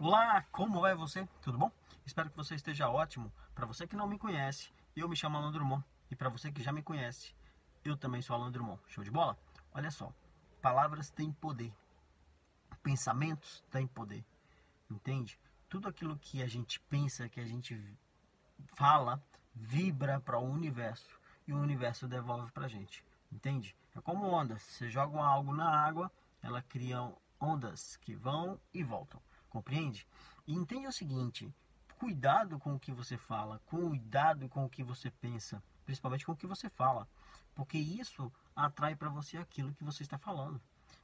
Olá, como vai você? Tudo bom? Espero que você esteja ótimo. Para você que não me conhece, eu me chamo Alan Drummond. E para você que já me conhece, eu também sou Alan Drummond. Show de bola? Olha só, palavras têm poder. Pensamentos têm poder. Entende? Tudo aquilo que a gente pensa, que a gente fala, vibra para o universo e o universo devolve para a gente. Entende? É como ondas. Você joga algo na água, ela cria ondas que vão e voltam. Compreende? E entende o seguinte: cuidado com o que você fala, cuidado com o que você pensa, principalmente com o que você fala, porque isso atrai para você aquilo que você está falando.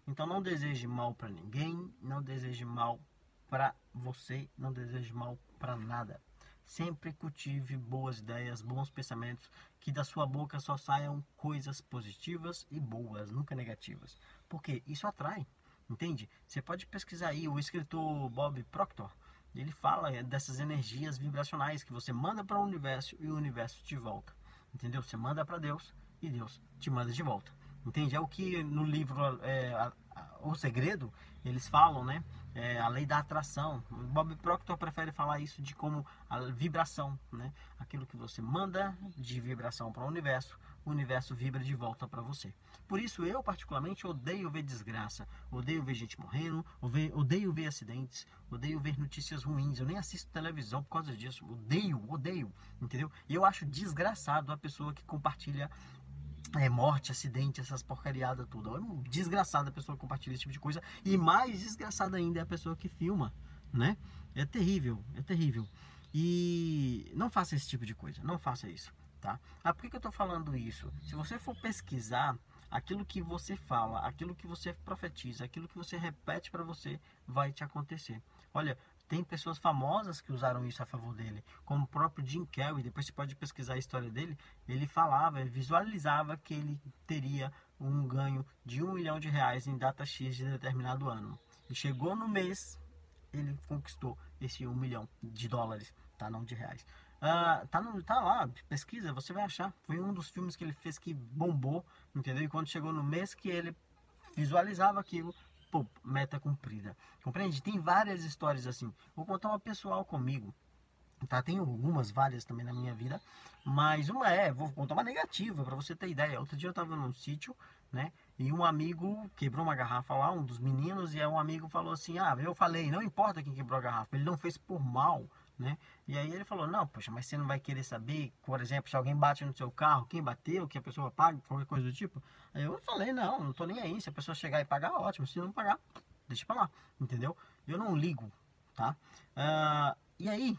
Então não deseje mal para ninguém, não deseje mal para você, não deseje mal para nada. Sempre cultive boas ideias, bons pensamentos, que da sua boca só saiam coisas positivas e boas, nunca negativas. Porque isso atrai. Entende? Você pode pesquisar aí o escritor Bob Proctor. Ele fala é, dessas energias vibracionais que você manda para o universo e o universo te volta. Entendeu? Você manda para Deus e Deus te manda de volta. Entende? É o que no livro é, O Segredo eles falam, né? É, a lei da atração. Bob Proctor prefere falar isso de como a vibração, né? Aquilo que você manda de vibração para o universo, o universo vibra de volta para você. Por isso eu particularmente odeio ver desgraça, odeio ver gente morrendo, odeio ver acidentes, odeio ver notícias ruins. Eu nem assisto televisão por causa disso. Odeio, odeio, entendeu? E eu acho desgraçado a pessoa que compartilha é, morte, acidente, essas porcariadas tudo. É um desgraçada a pessoa que compartilha esse tipo de coisa. E mais desgraçada ainda é a pessoa que filma, né? É terrível, é terrível. E não faça esse tipo de coisa, não faça isso tá? Ah, por que, que eu estou falando isso? Se você for pesquisar aquilo que você fala, aquilo que você profetiza, aquilo que você repete para você, vai te acontecer. Olha, tem pessoas famosas que usaram isso a favor dele, como o próprio Jim Carrey, depois você pode pesquisar a história dele, ele falava, visualizava que ele teria um ganho de um milhão de reais em data X de determinado ano. E chegou no mês, ele conquistou esse um milhão de dólares, tá? Não de reais. Uh, tá, no, tá lá, pesquisa, você vai achar. Foi um dos filmes que ele fez que bombou, entendeu? E quando chegou no mês que ele visualizava aquilo, pô, meta cumprida. Compreende? Tem várias histórias assim. Vou contar uma pessoal comigo. Tá, tem algumas, várias também na minha vida, mas uma é, vou contar uma negativa para você ter ideia. Outro dia eu tava num sítio, né? E um amigo quebrou uma garrafa lá, um dos meninos, e um amigo falou assim: Ah, eu falei, não importa quem quebrou a garrafa, ele não fez por mal, né? E aí ele falou, não, poxa, mas você não vai querer saber, por exemplo, se alguém bate no seu carro, quem bateu, que a pessoa paga, qualquer coisa do tipo. Aí eu falei, não, não tô nem aí, se a pessoa chegar e pagar, ótimo, se não pagar, deixa pra lá, entendeu? Eu não ligo, tá? Uh, e aí,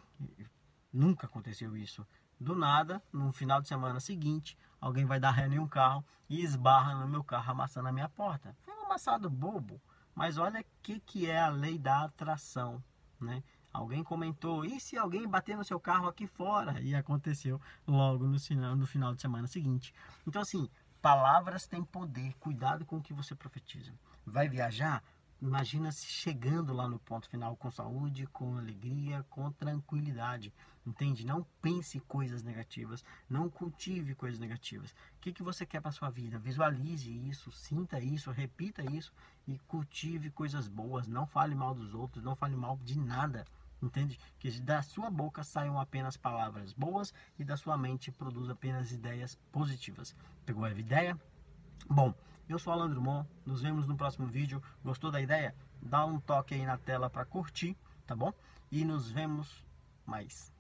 nunca aconteceu isso. Do nada, no final de semana seguinte, alguém vai dar ré em um carro e esbarra no meu carro amassando a minha porta. Foi um amassado bobo, mas olha o que, que é a lei da atração, né? Alguém comentou, e se alguém bater no seu carro aqui fora? E aconteceu logo no final, no final de semana seguinte. Então, assim, palavras têm poder. Cuidado com o que você profetiza. Vai viajar? Imagina se chegando lá no ponto final com saúde, com alegria, com tranquilidade. Entende? Não pense coisas negativas, não cultive coisas negativas. O que, que você quer para sua vida? Visualize isso, sinta isso, repita isso e cultive coisas boas. Não fale mal dos outros, não fale mal de nada. Entende? Que da sua boca saiam apenas palavras boas e da sua mente produz apenas ideias positivas. Pegou a ideia? Bom, eu sou Alan Drummond, nos vemos no próximo vídeo. Gostou da ideia? Dá um toque aí na tela para curtir, tá bom? E nos vemos mais.